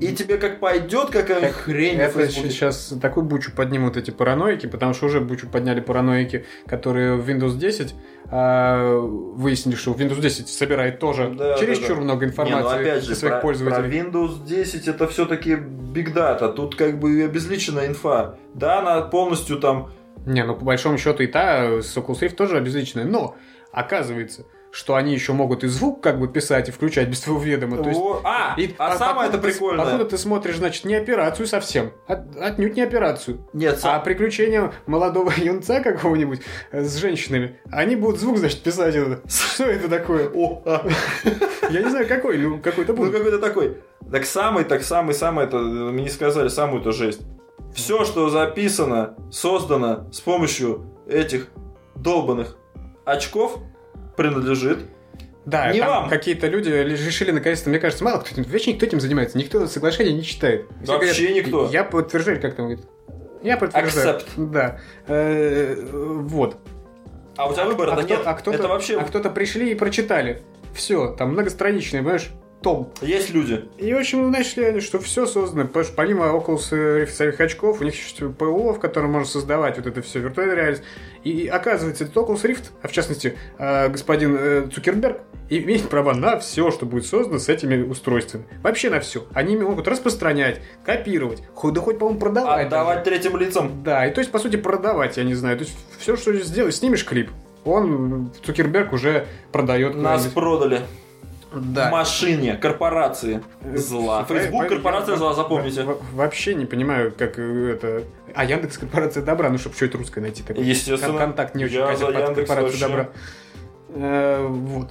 И тебе как пойдет, какая Так, хрень Это сейчас такую бучу поднимут эти параноики, потому что уже бучу подняли параноики, которые в Windows 10 а, выяснили, что Windows 10 собирает тоже Да, чересчур да, да. много Не, ну информации опять же, своих про, про пользователей. Windows 10 это все-таки Big Data. Тут как бы обезличенная инфа. Да, она полностью там Не, ну по большому счету и та с Oculus Rift тоже обезличенная, но оказывается, что они еще могут и звук как бы писать и включать без твоего ведома. То есть О, а, И а по- самое это прикольное. покуда ты смотришь, значит, не операцию совсем, от- отнюдь не операцию. Нет, А сам- приключения молодого юнца какого-нибудь э, с женщинами, они будут звук, значит, писать. это. Что это такое? О, а, Я не знаю, какой, ну какой-то ну будет. какой-то такой. Так самый, так самый, самый, это мне не сказали самую-то жесть. Все, что записано, создано с помощью этих долбанных очков, принадлежит. Да, не там какие-то люди решили наконец-то, мне кажется, мало кто этим, вообще никто этим занимается, никто соглашения не читает. Все Вообще говорят, никто. Я подтверждаю, как там говорит. Я подтверждаю. Accept. Да. Э, Вот. А у тебя выбора-то а, кто- нет. а кто-то, а кто-то пришли и прочитали. Все, там многостраничный, понимаешь, том. Есть люди. И, в общем, начали они, что все создано. Потому что помимо Oculus Rift самих очков, у них есть ПО, в котором можно создавать вот это все, виртуальная реальность. И оказывается, этот Oculus Rift, а в частности, э, господин э, Цукерберг, имеет права на все, что будет создано с этими устройствами. Вообще на все. Они могут распространять, копировать, хоть, да хоть, по-моему, продавать. Отдавать даже. третьим лицам. Да, и то есть, по сути, продавать, я не знаю. То есть, все, что сделаешь, снимешь клип, он, Цукерберг, уже продает. Нас продали. Да. В машине, корпорации зла. Facebook, корпорация зла, запомните. во- Вообще не понимаю, как э, это... А Яндекс корпорация добра, ну чтобы что это русское найти такое. Естественно. Кон- Контакт не очень за под Яндекс корпорацию добра. Э, Вот.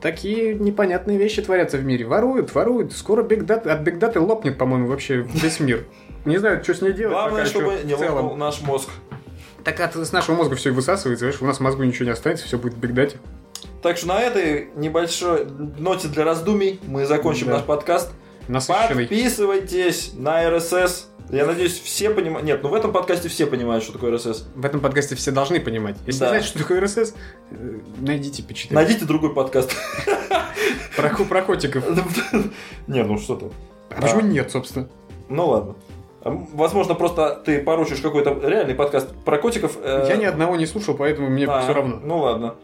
Такие непонятные вещи творятся в мире. Воруют, воруют. Скоро биг дат, от биг даты лопнет, по-моему, вообще весь мир. Не знаю, что с ней делать. Главное, чтобы не лопнул наш мозг. Так от с нашего мозга все высасывается, видишь, у нас в мозгу ничего не останется, все будет в биг дате. Так что на этой небольшой ноте для раздумий мы закончим Да. наш подкаст. Насыщенный. Подписывайтесь на RSS. Я надеюсь, все понимают. Нет, ну в этом подкасте все понимают, что такое RSS. В этом подкасте все должны понимать. Если Да. не знаете, что такое РСС, э, найдите, почитайте. Найдите другой подкаст. Про, про котиков. Не, ну что ты. А почему А. нет, собственно? Ну ладно. А, Возможно, просто ты поручишь какой-то реальный подкаст про котиков. э, Я ни одного не слушал, поэтому мне а, все равно. Ну ладно.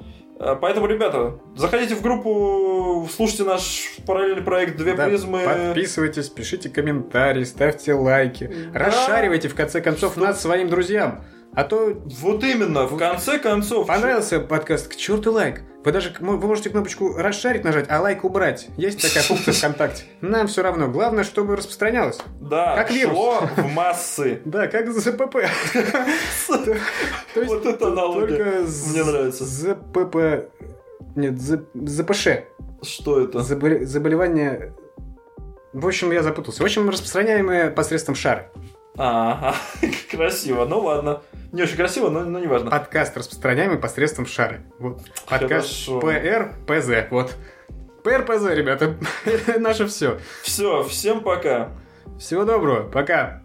А, Поэтому, ребята, заходите в группу, слушайте наш параллельный проект «Две Да, призмы». Подписывайтесь, пишите комментарии, ставьте лайки. Да. Расшаривайте, в конце концов, Что? нас своим друзьям. А то Вот именно, в конце концов. понравился подкаст, к черту лайк. Вы даже вы можете кнопочку расшарить нажать, а лайк убрать. Есть такая функция ВКонтакте. Нам все равно. Главное, чтобы распространялось. Да, Как вирус. шло в массы. Да, как ЗПП. Вот это аналогия. Мне нравится. ЗПП... Нет, ЗПШ. Что это? Заболе- Заболевание... В общем, я запутался. В общем, распространяемые посредством шара. Ага, красиво. Ну ладно. Не очень красиво, но, но не важно. Подкаст, распространяемый посредством шары. Вот. Подкаст Хорошо. ПР, ПЗ. Вот. ПР, ПЗ, ребята. Наше все. Все, всем пока. Всего доброго. Пока.